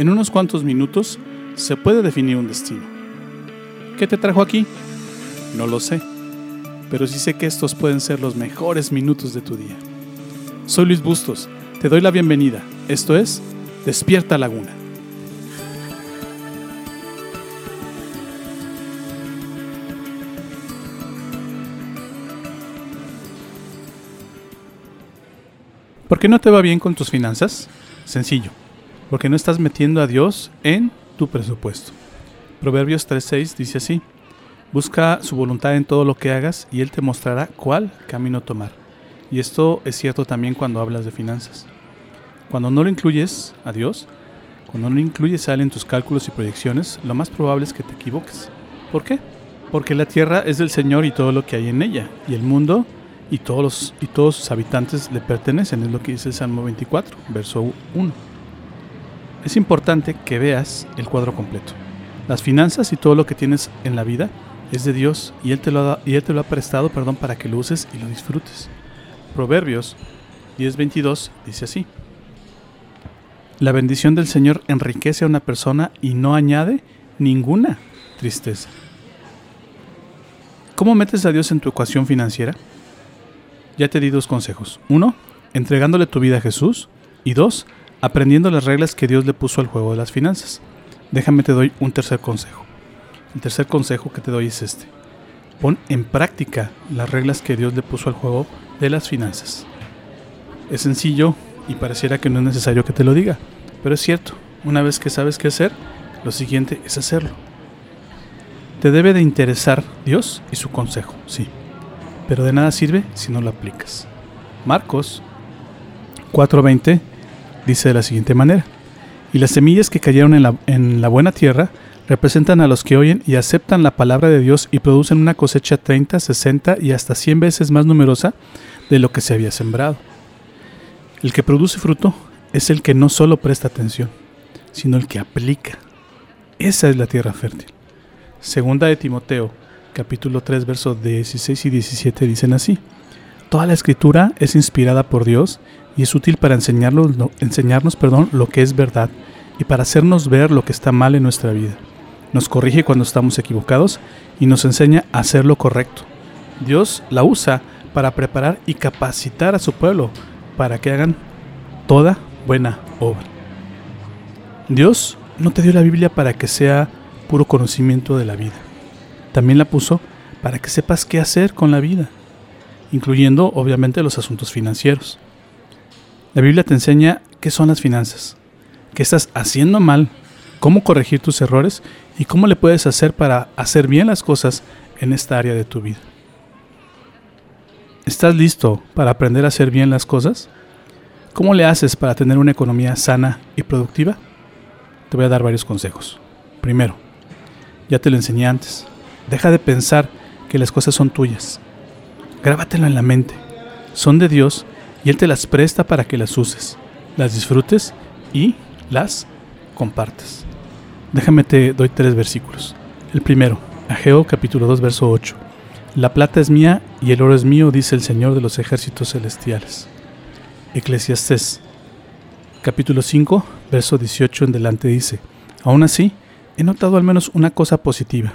En unos cuantos minutos se puede definir un destino. ¿Qué te trajo aquí? No lo sé, pero sí sé que estos pueden ser los mejores minutos de tu día. Soy Luis Bustos, te doy la bienvenida. Esto es Despierta Laguna. ¿Por qué no te va bien con tus finanzas? Sencillo, porque no estás metiendo a Dios en tu presupuesto. Proverbios 3:6 dice así, busca su voluntad en todo lo que hagas y Él te mostrará cuál camino tomar. Y esto es cierto también cuando hablas de finanzas. Cuando no lo incluyes a Dios, cuando no incluyes a Él en tus cálculos y proyecciones, lo más probable es que te equivoques. ¿Por qué? Porque la tierra es del Señor y todo lo que hay en ella, y el mundo y todos, los, y todos sus habitantes le pertenecen, es lo que dice el Salmo 24, verso 1. Es importante que veas el cuadro completo. Las finanzas y todo lo que tienes en la vida es de Dios y Él te lo ha, prestado perdón, para que lo uses y lo disfrutes. Proverbios 10:22 dice así. La bendición del Señor enriquece a una persona y no añade ninguna tristeza. ¿Cómo metes a Dios en tu ecuación financiera? Ya te di dos consejos. Uno, entregándole tu vida a Jesús. Y dos, aprendiendo las reglas que Dios le puso al juego de las finanzas. Déjame te doy un tercer consejo. El tercer consejo que te doy es este. Pon en práctica las reglas que Dios le puso al juego de las finanzas. Es sencillo y pareciera que no es necesario que te lo diga, pero es cierto. Una vez que sabes qué hacer, lo siguiente es hacerlo. Te debe de interesar Dios y su consejo, sí pero de nada sirve si no lo aplicas. Marcos 4:20 dice de la siguiente manera, y las semillas que cayeron en la, en la buena tierra representan a los que oyen y aceptan la palabra de Dios y producen una cosecha 30, 60 y hasta 100 veces más numerosa de lo que se había sembrado. El que produce fruto es el que no solo presta atención, sino el que aplica. Esa es la tierra fértil. Segunda de Timoteo capítulo 3, versos 16 y 17 dicen así. Toda la escritura es inspirada por Dios y es útil para enseñarnos, enseñarnos perdón, lo que es verdad y para hacernos ver lo que está mal en nuestra vida. Nos corrige cuando estamos equivocados y nos enseña a hacer lo correcto. Dios la usa para preparar y capacitar a su pueblo para que hagan toda buena obra. Dios no te dio la Biblia para que sea puro conocimiento de la vida. También la puso para que sepas qué hacer con la vida, incluyendo obviamente los asuntos financieros. La Biblia te enseña qué son las finanzas, qué estás haciendo mal, cómo corregir tus errores y cómo le puedes hacer para hacer bien las cosas en esta área de tu vida. ¿Estás listo para aprender a hacer bien las cosas? ¿Cómo le haces para tener una economía sana y productiva? Te voy a dar varios consejos. Primero, ya te lo enseñé antes, Deja de pensar que las cosas son tuyas. Grábatelo en la mente. Son de Dios y Él te las presta para que las uses, las disfrutes y las compartas. Déjame te doy tres versículos. El primero, Ageo capítulo 2 verso 8. La plata es mía y el oro es mío, dice el Señor de los ejércitos celestiales. Eclesiastés capítulo 5 verso 18 en delante dice, Aún así, he notado al menos una cosa positiva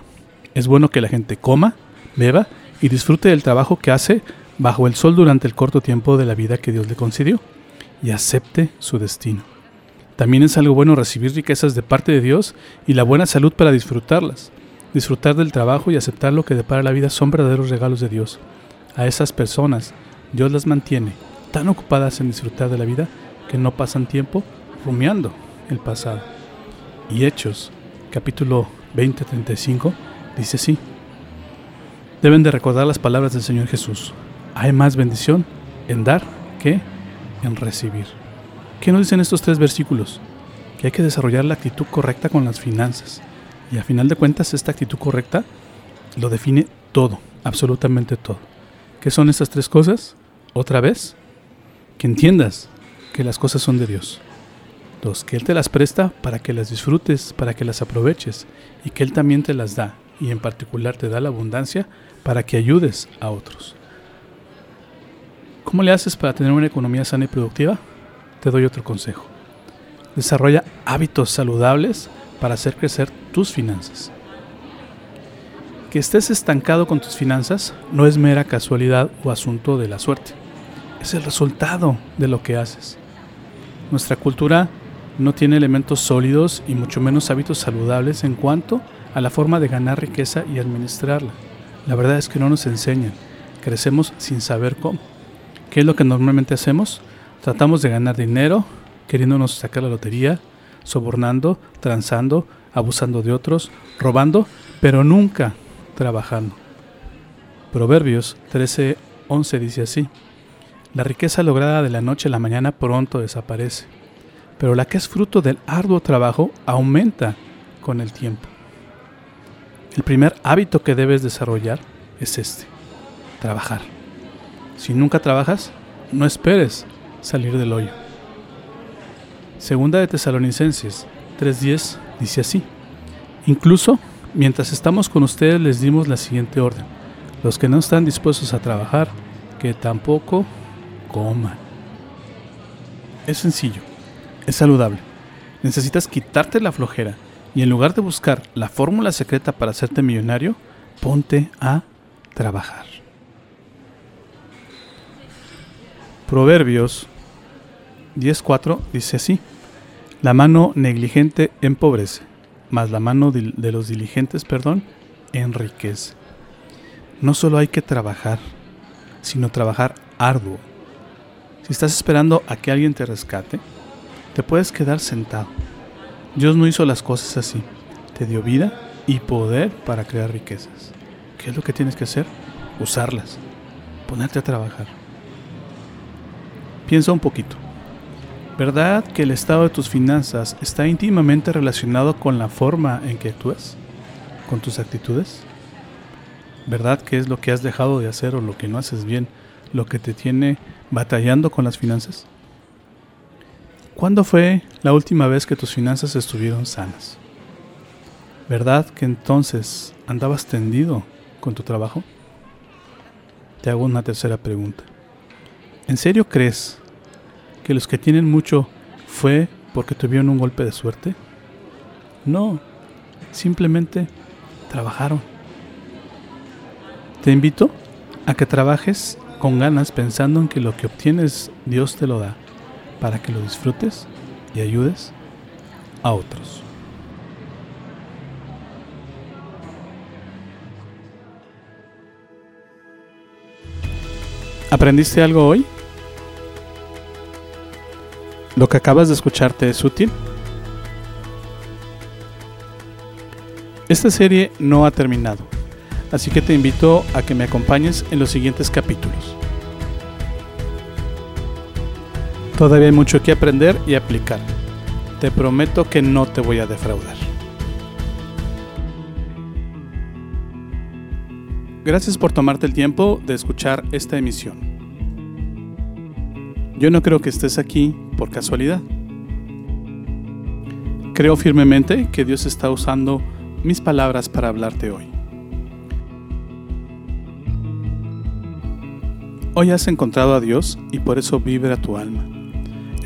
es bueno que la gente coma, beba y disfrute del trabajo que hace bajo el sol durante el corto tiempo de la vida que Dios le concedió y acepte su destino. También es algo bueno recibir riquezas de parte de Dios y la buena salud para disfrutarlas. Disfrutar del trabajo y aceptar lo que depara la vida son verdaderos regalos de Dios. A esas personas Dios las mantiene tan ocupadas en disfrutar de la vida que no pasan tiempo rumiando el pasado. Y Hechos, capítulo 20-35, Dice así. Deben de recordar las palabras del Señor Jesús. Hay más bendición en dar que en recibir. ¿Qué nos dicen estos tres versículos? Que hay que desarrollar la actitud correcta con las finanzas. Y a final de cuentas esta actitud correcta lo define todo, absolutamente todo. ¿Qué son estas tres cosas? Otra vez, que entiendas que las cosas son de Dios. Dos, que Él te las presta para que las disfrutes, para que las aproveches y que Él también te las da y en particular te da la abundancia para que ayudes a otros. ¿Cómo le haces para tener una economía sana y productiva? Te doy otro consejo. Desarrolla hábitos saludables para hacer crecer tus finanzas. Que estés estancado con tus finanzas no es mera casualidad o asunto de la suerte. Es el resultado de lo que haces. Nuestra cultura no tiene elementos sólidos y mucho menos hábitos saludables en cuanto a la forma de ganar riqueza y administrarla. La verdad es que no nos enseñan. Crecemos sin saber cómo. ¿Qué es lo que normalmente hacemos? Tratamos de ganar dinero, queriéndonos sacar la lotería, sobornando, transando, abusando de otros, robando, pero nunca trabajando. Proverbios 13:11 dice así: La riqueza lograda de la noche a la mañana pronto desaparece, pero la que es fruto del arduo trabajo aumenta con el tiempo. El primer hábito que debes desarrollar es este, trabajar. Si nunca trabajas, no esperes salir del hoyo. Segunda de Tesalonicenses 3:10 dice así, incluso mientras estamos con ustedes les dimos la siguiente orden, los que no están dispuestos a trabajar, que tampoco coman. Es sencillo, es saludable. Necesitas quitarte la flojera y en lugar de buscar la fórmula secreta para hacerte millonario, ponte a trabajar. Proverbios 10.4 dice así, la mano negligente empobrece, mas la mano de los diligentes, perdón, enriquece. No solo hay que trabajar, sino trabajar arduo. Si estás esperando a que alguien te rescate, te puedes quedar sentado. Dios no hizo las cosas así. Te dio vida y poder para crear riquezas. ¿Qué es lo que tienes que hacer? Usarlas. Ponerte a trabajar. Piensa un poquito. ¿Verdad que el estado de tus finanzas está íntimamente relacionado con la forma en que actúas? ¿Con tus actitudes? ¿Verdad que es lo que has dejado de hacer o lo que no haces bien lo que te tiene batallando con las finanzas? ¿Cuándo fue la última vez que tus finanzas estuvieron sanas? ¿Verdad que entonces andabas tendido con tu trabajo? Te hago una tercera pregunta. ¿En serio crees que los que tienen mucho fue porque tuvieron un golpe de suerte? No, simplemente trabajaron. Te invito a que trabajes con ganas pensando en que lo que obtienes Dios te lo da para que lo disfrutes y ayudes a otros. ¿Aprendiste algo hoy? ¿Lo que acabas de escucharte es útil? Esta serie no ha terminado, así que te invito a que me acompañes en los siguientes capítulos. Todavía hay mucho que aprender y aplicar. Te prometo que no te voy a defraudar. Gracias por tomarte el tiempo de escuchar esta emisión. Yo no creo que estés aquí por casualidad. Creo firmemente que Dios está usando mis palabras para hablarte hoy. Hoy has encontrado a Dios y por eso vibra tu alma.